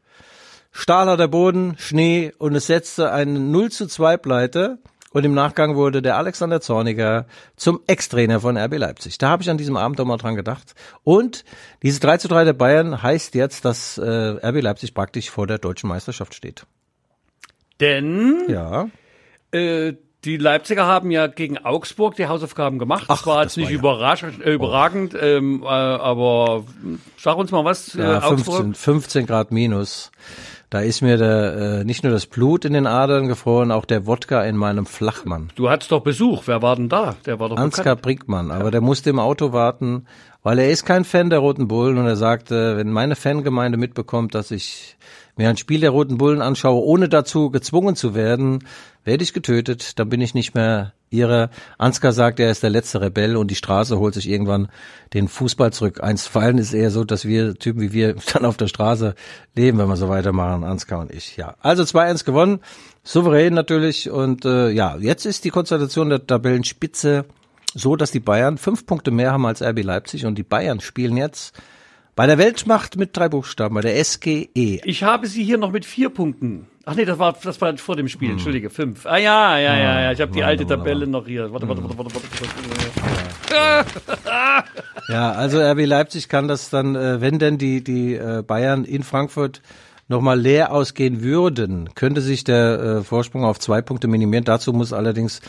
stahler der Boden, Schnee und es setzte eine 0 zu 2 Pleite. Und im Nachgang wurde der Alexander Zorniger zum Ex-Trainer von RB Leipzig. Da habe ich an diesem Abend auch mal dran gedacht. Und diese 3 zu 3 der Bayern heißt jetzt, dass äh, RB Leipzig praktisch vor der deutschen Meisterschaft steht. Denn Ja. äh, die Leipziger haben ja gegen Augsburg die Hausaufgaben gemacht. Ach, das war das jetzt nicht war ja- äh, überragend, ähm, äh, aber sag uns mal was, äh, Ja, Augsburg. 15, 15 Grad minus. Da ist mir der, äh, nicht nur das Blut in den Adern gefroren, auch der Wodka in meinem Flachmann. Du hattest doch Besuch. Wer war denn da? Der war doch Ansgar bekannt. Brinkmann, aber der musste im Auto warten, weil er ist kein Fan der Roten Bullen und er sagte, wenn meine Fangemeinde mitbekommt, dass ich mir ein Spiel der Roten Bullen anschaue, ohne dazu gezwungen zu werden, werde ich getötet, dann bin ich nicht mehr ihrer. Ansgar sagt, er ist der letzte Rebell und die Straße holt sich irgendwann den Fußball zurück. Einstweilen ist eher so, dass wir Typen wie wir dann auf der Straße leben, wenn wir so weitermachen, Ansgar und ich. Ja, also 2-1 gewonnen, souverän natürlich und äh, ja, jetzt ist die Konstellation der Tabellenspitze so, dass die Bayern fünf Punkte mehr haben als RB Leipzig und die Bayern spielen jetzt bei der Weltmacht mit drei Buchstaben, bei der SGE. Ich habe sie hier noch mit vier Punkten. Ach nee, das war, das war vor dem Hm. Spiel, entschuldige, fünf. Ah ja, ja, ja, ja, ich habe die alte Tabelle noch hier. Warte, warte, warte, warte, warte. Ja, also RB Leipzig kann das dann, äh, wenn denn die, die äh, Bayern in Frankfurt nochmal leer ausgehen würden, könnte sich der äh, Vorsprung auf zwei Punkte minimieren. Dazu muss allerdings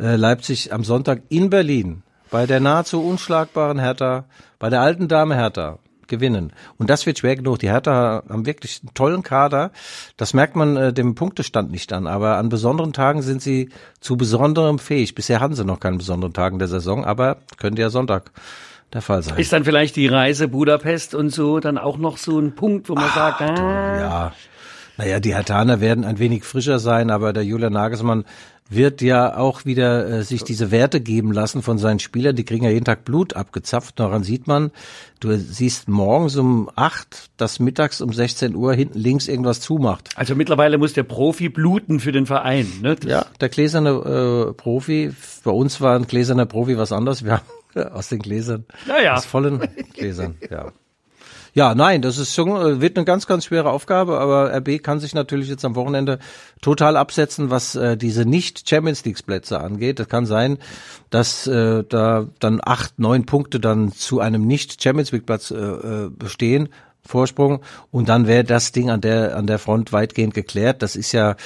äh, Leipzig am Sonntag in Berlin bei der nahezu unschlagbaren Hertha, bei der alten Dame Hertha gewinnen. Und das wird schwer genug. Die Hertha haben wirklich einen tollen Kader. Das merkt man äh, dem Punktestand nicht an. Aber an besonderen Tagen sind sie zu besonderem fähig. Bisher hatten sie noch keinen besonderen Tagen der Saison, aber könnte ja Sonntag der Fall sein. Ist dann vielleicht die Reise Budapest und so dann auch noch so ein Punkt, wo man sagt, ah, Ja, naja, die Hertaner werden ein wenig frischer sein, aber der Julian Nagelsmann wird ja auch wieder äh, sich diese Werte geben lassen von seinen Spielern. Die kriegen ja jeden Tag Blut abgezapft. Daran sieht man, du siehst morgens um acht, dass mittags um 16 Uhr hinten links irgendwas zumacht. also mittlerweile muss der Profi bluten für den Verein. Ne? Das- Ja, der gläserne äh, Profi, bei uns war ein gläserner Profi was anderes. Wir haben aus den Gläsern, Ja, ja. aus vollen Gläsern, ja. Ja, nein, das ist schon, äh, wird eine ganz, ganz schwere Aufgabe, aber RB kann sich natürlich jetzt am Wochenende total absetzen, was äh, diese nicht-Champions League-Plätze angeht. Es kann sein, dass äh, da dann acht, neun Punkte dann zu einem nicht-Champions League-Platz äh, äh, bestehen. Vorsprung und dann wäre das Ding an der an der Front weitgehend geklärt. Das ist ja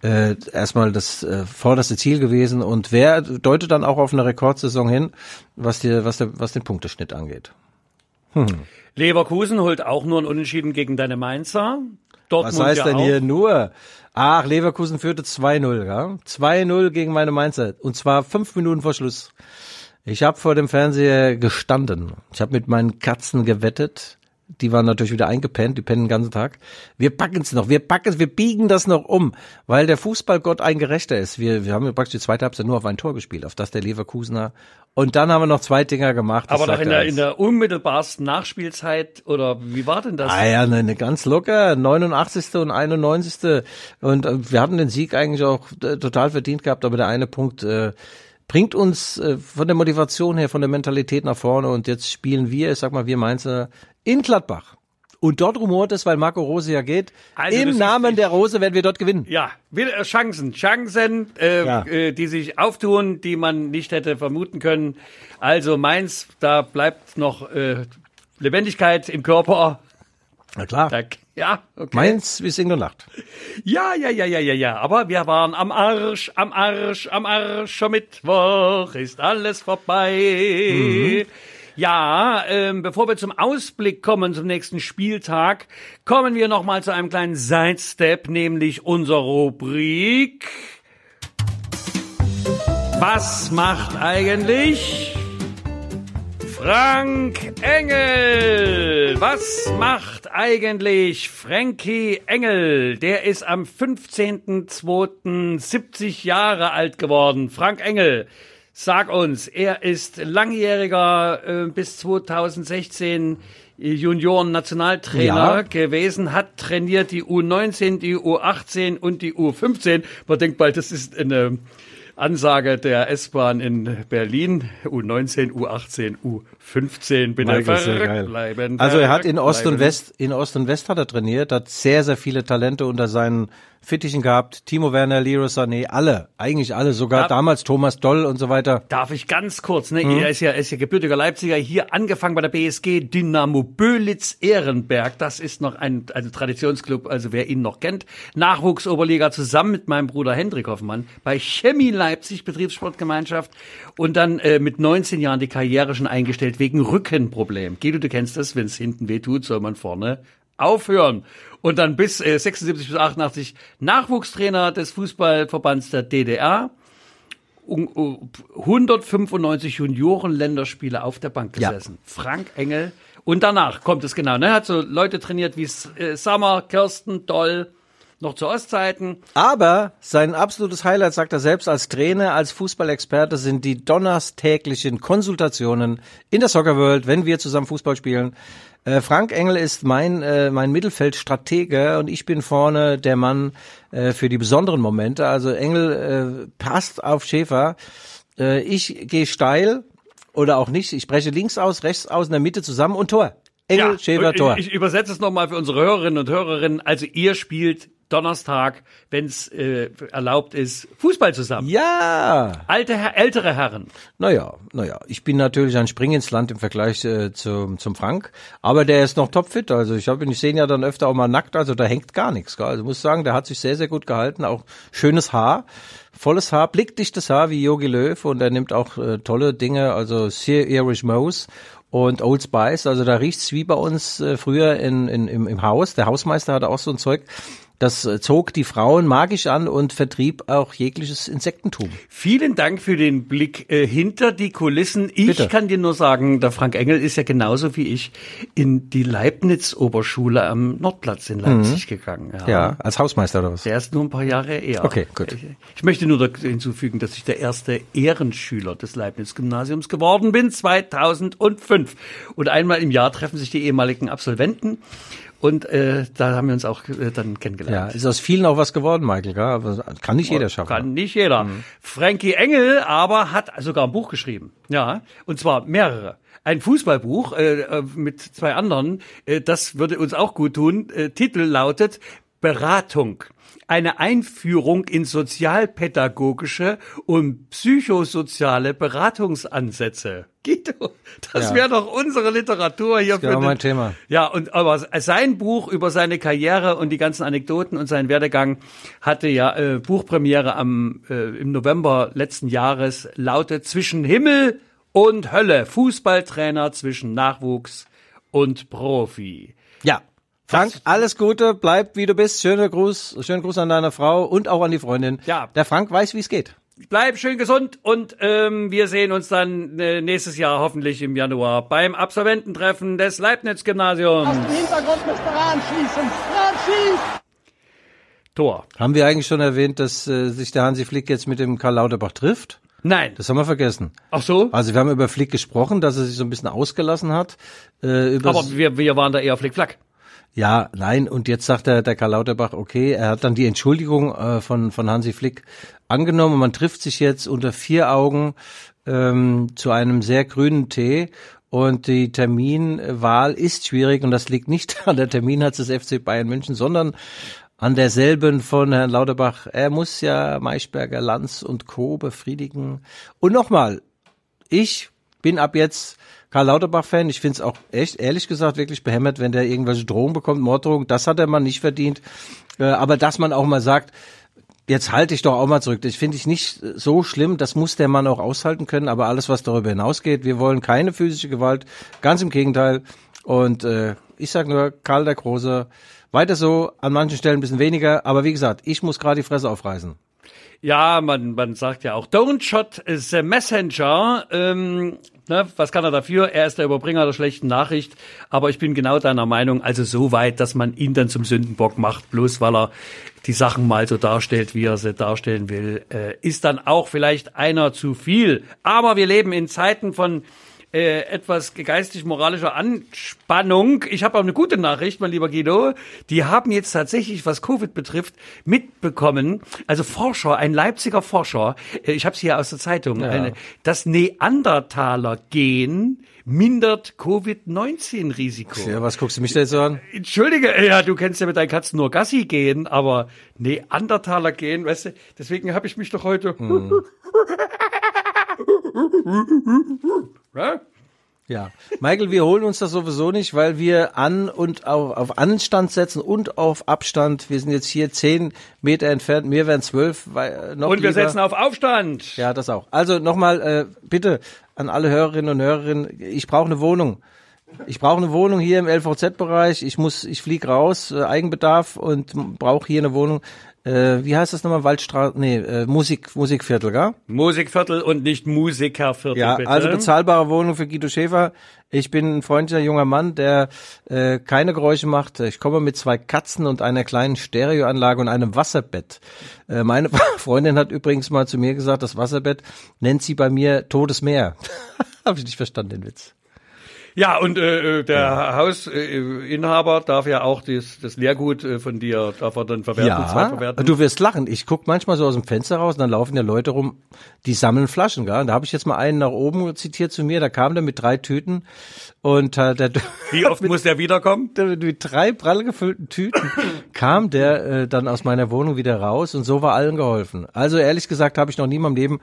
äh, erstmal das äh, vorderste Ziel gewesen und wer deutet dann auch auf eine Rekordsaison hin, was die, was der was den Punkteschnitt angeht. Leverkusen holt auch nur ein Unentschieden gegen deine Mainzer. Dortmund Was heißt ja denn auch. hier nur? Ach, Leverkusen führte 2-0, ja? 2-0 gegen meine Mainzer. Und zwar fünf Minuten vor Schluss. Ich habe vor dem Fernseher gestanden. Ich habe mit meinen Katzen gewettet. Die waren natürlich wieder eingepennt, die pennen den ganzen Tag. Wir packen es noch, wir packen es, wir biegen das noch um, weil der Fußballgott ein Gerechter ist. Wir, wir haben ja praktisch die zweite Halbzeit nur auf ein Tor gespielt, auf das der Leverkusener. Und dann haben wir noch zwei Dinger gemacht. Aber sagt in der, in der unmittelbarsten Nachspielzeit oder wie war denn das? Ah ja, ne, ne, ganz locker, 89. und 91. Und äh, wir hatten den Sieg eigentlich auch äh, total verdient gehabt, aber der eine Punkt äh, bringt uns äh, von der Motivation her, von der Mentalität nach vorne und jetzt spielen wir, ich sag mal, wir Mainzer in Gladbach. Und dort rumort es, weil Marco Rose ja geht. Also Im Namen der Rose werden wir dort gewinnen. Ja, will- äh, Chancen, Chancen, äh, Ja. äh, die sich auftun, die man nicht hätte vermuten können. Also Mainz, da bleibt noch äh, Lebendigkeit im Körper. Na klar. Da, ja, okay. Mainz wie Sing und Nacht. Ja, ja, ja, ja, ja, ja. Aber wir waren am Arsch, am Arsch, am Arsch. Schon Mittwoch ist alles vorbei. Ja, ähm, bevor wir zum Ausblick kommen zum nächsten Spieltag, kommen wir noch mal zu einem kleinen Sidestep, nämlich unserer Rubrik. Was macht eigentlich Frank Engel. Was macht eigentlich Frankie Engel? Der ist am 15.02. 70 Jahre alt geworden. Frank Engel, sag uns, er ist langjähriger äh, bis 2016 Junioren-Nationaltrainer Ja. gewesen, hat trainiert die U19, die U18 und die U15. Man denkt bald, das ist eine Ansage der S-Bahn in Berlin, U19, U18, U15. Bitte Michael, sehr verrückt geil. bleiben. Also er hat in Ost und. West, in Ost und West hat er trainiert, hat sehr, sehr viele Talente unter seinen Fittichen gehabt. Timo Werner, Leroy Sané, alle, eigentlich alle, sogar Ja. damals Thomas Doll und so weiter. Darf ich ganz kurz, ne? Mhm. Er ist ja, er ist ja gebürtiger Leipziger, hier angefangen bei der BSG Dynamo Böhlitz Ehrenberg. Das ist noch ein, ein Traditionsclub, also wer ihn noch kennt. Nachwuchsoberliga zusammen mit meinem Bruder Hendrik Hoffmann bei Chemie Leipzig, Betriebssportgemeinschaft. Und dann äh, mit 19 Jahren die Karriere schon eingestellt wegen Rückenproblem. Guido, du kennst das, wenn es hinten weh tut, soll man vorne aufhören. Und dann bis äh, 76 bis 88 Nachwuchstrainer des Fußballverbands der DDR. Un- uh, 195 Junioren-Länderspiele auf der Bank Ja. gesessen. Frank Engel. Und danach kommt es genau. Ne? Hat so Leute trainiert wie äh, Sammer, Kirsten, Doll, noch zu Ostzeiten. Aber sein absolutes Highlight, sagt er selbst, als Trainer, als Fußballexperte, sind die donnerstäglichen Konsultationen in der Soccer World, wenn wir zusammen Fußball spielen. Äh, Frank Engel ist mein, äh, mein Mittelfeldstratege und ich bin vorne der Mann äh, für die besonderen Momente. Also Engel äh, passt auf Schäfer. Äh, ich gehe steil oder auch nicht. Ich breche links aus, rechts aus, in der Mitte zusammen und Tor. Engel, Schäfer, und Tor. Ich, ich übersetze es nochmal für unsere Hörerinnen und Hörerinnen. Also ihr spielt Donnerstag, wenn es äh, erlaubt ist, Fußball zusammen. ja. Alte, ältere Herren. Naja, naja, ich bin natürlich ein Spring ins Land im Vergleich äh, zum, zum Frank, aber der ist noch topfit. Also ich habe ihn, ich sehe ihn ja dann öfter auch mal nackt, also da hängt gar nichts. Gell? Also ich muss sagen, der hat sich sehr, sehr gut gehalten, auch schönes Haar, volles Haar, blickdichtes Haar wie Yogi Löw und er nimmt auch äh, tolle Dinge, also Sir Irish Mouse und Old Spice, also da riecht's wie bei uns äh, früher in, in, im, im Haus. Der Hausmeister hatte auch so ein Zeug. Das zog die Frauen magisch an und vertrieb auch jegliches Insektentum. Vielen Dank für den Blick äh, hinter die Kulissen. Ich Bitte. kann dir nur sagen, der Frank Engel ist ja genauso wie ich in die Leibniz-Oberschule am Nordplatz in Leipzig gegangen. Mhm. Ja, als Hausmeister oder was? Der ist nur ein paar Jahre eher. Okay, gut. Ich, ich möchte nur hinzufügen, dass ich der erste Ehrenschüler des Leibniz-Gymnasiums geworden bin, 2005. Und einmal im Jahr treffen sich die ehemaligen Absolventen. Und äh, da haben wir uns auch äh, dann Ja, kennengelernt. ist aus vielen auch was geworden, Michael, gell? aber kann nicht jeder schaffen. Kann nicht jeder. Frankie Engel aber hat sogar ein Buch geschrieben. Ja, und zwar mehrere. Ein Fußballbuch äh, äh, mit zwei anderen, äh, das würde uns auch gut tun. Äh, Titel lautet Beratung. Eine Einführung in sozialpädagogische und psychosoziale Beratungsansätze. Guido, das Ja. wäre doch unsere Literatur hier genau für mein den- Thema. ja, und aber sein Buch über seine Karriere und die ganzen Anekdoten und seinen Werdegang hatte ja äh, Buchpremiere am äh, im November letzten Jahres lautet zwischen Himmel und Hölle Fußballtrainer zwischen Nachwuchs und Profi. Ja. Frank, alles Gute, bleib wie du bist. Schöner Gruß, schönen Gruß an deine Frau und auch an die Freundin. Ja. Der Frank weiß, wie es geht. Bleib schön gesund und ähm, wir sehen uns dann äh, nächstes Jahr hoffentlich im Januar beim Absolvententreffen des Leibniz-Gymnasiums. Aus dem Hintergrund müsste Rahn schießen. Rahn! Tor. Haben wir eigentlich schon erwähnt, dass äh, sich der Hansi Flick jetzt mit dem Karl Lauterbach trifft? Nein. Das haben wir vergessen. Ach so? Also wir haben über Flick gesprochen, dass er sich so ein bisschen ausgelassen hat. Äh, Aber wir, wir waren da eher flickflack. Ja, nein, und jetzt sagt der, der Karl Lauterbach, okay, er hat dann die Entschuldigung äh, von, von Hansi Flick angenommen man trifft sich jetzt unter vier Augen ähm, zu einem sehr grünen Tee und die Terminwahl ist schwierig und das liegt nicht an der Terminhatz des FC Bayern München, sondern an derselben von Herrn Lauterbach. Er muss ja Maischberger, Lanz und Co. befriedigen. Und nochmal, ich bin ab jetzt Karl Lauterbach-Fan. Ich finde es auch echt, ehrlich gesagt, wirklich behämmert, wenn der irgendwelche Drohungen bekommt, Morddrohungen. Das hat der Mann nicht verdient. Äh, aber dass man auch mal sagt, jetzt halte ich doch auch mal zurück. Das finde ich nicht so schlimm. Das muss der Mann auch aushalten können. Aber alles, was darüber hinausgeht, wir wollen keine physische Gewalt. Ganz im Gegenteil. Und äh, ich sage nur, Karl der Große, weiter so, an manchen Stellen ein bisschen weniger. Aber wie gesagt, ich muss gerade die Fresse aufreißen. Ja, man, man sagt ja auch, don't shot the messenger. Ähm, ne, was kann er dafür? Er ist der Überbringer der schlechten Nachricht. Aber ich bin genau deiner Meinung, also so weit, dass man ihn dann zum Sündenbock macht, bloß weil er die Sachen mal so darstellt, wie er sie darstellen will, äh, ist dann auch vielleicht einer zu viel. Aber wir leben in Zeiten von äh, etwas geistig-moralischer Anspannung. Ich habe auch eine gute Nachricht, mein lieber Guido. Die haben jetzt tatsächlich, was Covid betrifft, mitbekommen, also Forscher, ein Leipziger Forscher, äh, ich habe es hier aus der Zeitung, Ja. eine, das Neandertaler-Gen mindert Covid-19-Risiko. Ja, was guckst du mich da jetzt so an? Entschuldige, ja, du kennst ja mit deinen Katzen nur Gassi gehen, aber Neandertaler gehen, weißt du, deswegen habe ich mich doch heute. Ja? Ja, Michael, wir holen uns das sowieso nicht, weil wir an und auf, auf Anstand setzen und auf Abstand. Wir sind jetzt hier zehn Meter entfernt, mir wären zwölf. Weil, äh, noch Und wir lieber. setzen auf Aufstand. Ja, das auch. Also nochmal, äh, bitte an alle Hörerinnen und Hörer, ich brauche eine Wohnung. Ich brauche eine Wohnung hier im LVZ-Bereich. Ich muss, ich flieg raus, äh, Eigenbedarf und brauche hier eine Wohnung. Äh, wie heißt das nochmal? Waldstraße? Nee, äh, Musik, Musikviertel, gell? Musikviertel und nicht Musikerviertel, Ja, bitte. also bezahlbare Wohnung für Guido Schäfer. Ich bin ein freundlicher junger Mann, der äh, keine Geräusche macht. Ich komme mit zwei Katzen und einer kleinen Stereoanlage und einem Wasserbett. Äh, meine Freundin hat übrigens mal zu mir gesagt, das Wasserbett nennt sie bei mir Totes Meer. Habe ich nicht verstanden, den Witz. Ja, und äh, äh, der Hausinhaber darf ja auch das, das Leergut äh, von dir, darf er dann verwerten, zweitverwerten. du wirst lachen. Ich guck manchmal so aus dem Fenster raus und dann laufen ja Leute rum, die sammeln Flaschen. Gell? Und da habe ich jetzt mal einen nach oben zitiert zu mir, da kam der mit drei Tüten und äh, der Wie oft muss der wiederkommen? der mit drei prall gefüllten Tüten kam der äh, dann aus meiner Wohnung wieder raus und so war allen geholfen. Also ehrlich gesagt habe ich noch nie in meinem Leben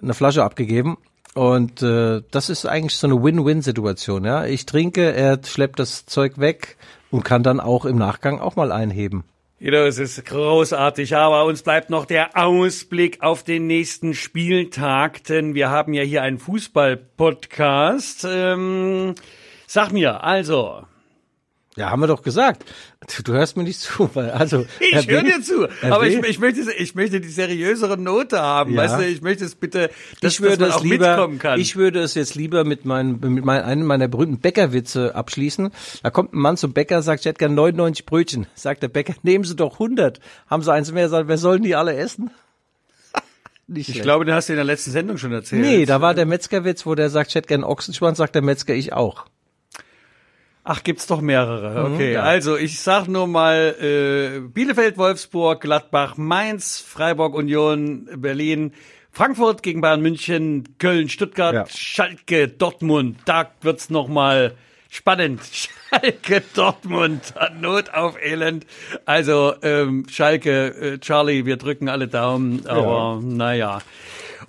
eine Flasche abgegeben. Und äh, das ist eigentlich so eine Win-Win-Situation. Ja, ich trinke, er schleppt das Zeug weg und kann dann auch im Nachgang auch mal einheben. Guido, es ist großartig, aber uns bleibt noch der Ausblick auf den nächsten Spieltag, denn wir haben ja hier einen Fußball-Podcast. Ähm, sag mir, also, Ja, haben wir doch gesagt. Du, du hörst mir nicht zu, weil also ich höre dir zu, Herr aber ich, ich, möchte, ich möchte die seriösere Note haben, Ja. weißt du, ich möchte es bitte, dass, ich würde dass man es auch lieber, mitkommen kann. ich würde es jetzt lieber mit meinen, mit meinen, einem meiner berühmten Bäckerwitze abschließen. Da kommt ein Mann zum Bäcker, sagt, ich hätte gern 99 Brötchen. Sagt der Bäcker, nehmen Sie doch 100. Haben Sie eins mehr, sagt, wer sollen die alle essen? Nicht ich schlecht. glaube, den hast du in der letzten Sendung schon erzählt. Nee, da war der Metzgerwitz, wo der sagt, ich hätte gern Ochsenschwanz, sagt der Metzger, ich auch. Ach, gibt's doch mehrere. Okay, Mhm, ja. also ich sag nur mal äh, Bielefeld, Wolfsburg, Gladbach, Mainz, Freiburg, Union, Berlin, Frankfurt gegen Bayern München, Köln, Stuttgart, Ja. Schalke, Dortmund. Da wird's noch mal spannend. Schalke, Dortmund, Not auf Elend. Also ähm, Schalke, äh, Charlie, wir drücken alle Daumen, aber naja.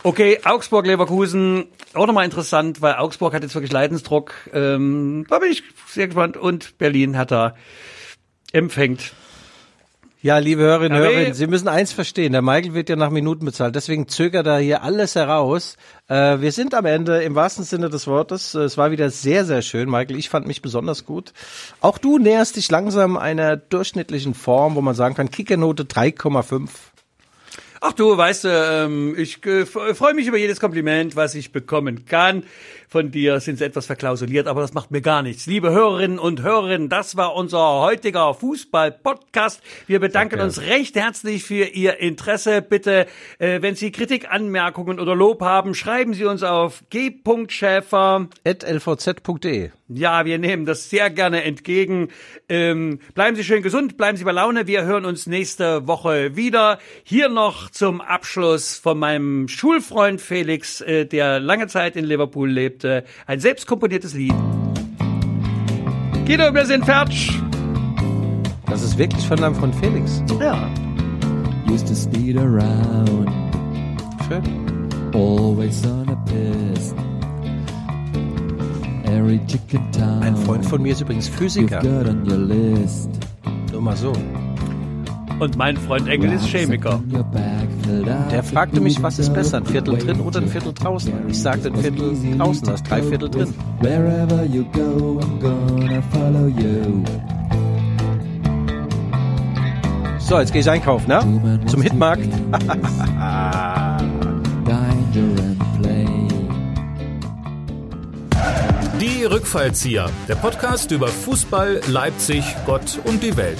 Okay, Augsburg, Leverkusen, auch nochmal interessant, weil Augsburg hat jetzt wirklich Leidensdruck. Ähm, da bin ich sehr gespannt. Und Berlin hat da empfängt. Ja, liebe Hörerinnen und Hörer, Sie müssen eins verstehen, der Michael wird ja nach Minuten bezahlt, deswegen zögert er hier alles heraus. Äh, wir sind am Ende im wahrsten Sinne des Wortes. Es war wieder sehr, sehr schön, Michael. Ich fand mich besonders gut. Auch du näherst dich langsam einer durchschnittlichen Form, wo man sagen kann, Kickernote 3,5. Ach du, weißt du, ähm, ich äh, freue mich über jedes Kompliment, was ich bekommen kann. Von dir sind sie etwas verklausuliert, aber das macht mir gar nichts. Liebe Hörerinnen und Hörer, das war unser heutiger Fußball-Podcast. Wir bedanken uns recht herzlich für Ihr Interesse. Bitte, äh, wenn Sie Kritik, Anmerkungen oder Lob haben, schreiben Sie uns auf g.schäfer At lvz.de. Ja, wir nehmen das sehr gerne entgegen. Ähm, bleiben Sie schön gesund, bleiben Sie bei Laune. Wir hören uns nächste Woche wieder. Hier noch zum Abschluss von meinem Schulfreund Felix, äh, der lange Zeit in Liverpool lebte, ein selbstkomponiertes Lied. Guido, wir sind fertig. Das ist wirklich von einem von Felix. Ja. Used to speed around, Schön. always on a piss. Every chicken town Ein Freund von mir ist übrigens you've Physiker. got on your list. Nur mal so. Und mein Freund Engel ist Chemiker. Der fragte mich, was ist besser, ein Viertel drin oder ein Viertel draußen? Ich sagte ein Viertel draußen, to da ist drei Viertel drin. with. Wherever you go, I'm gonna follow you. So, jetzt gehe ich einkaufen, ne? Zum Hitmarkt. Die Rückfallzieher, der Podcast über Fußball, Leipzig, Gott und die Welt.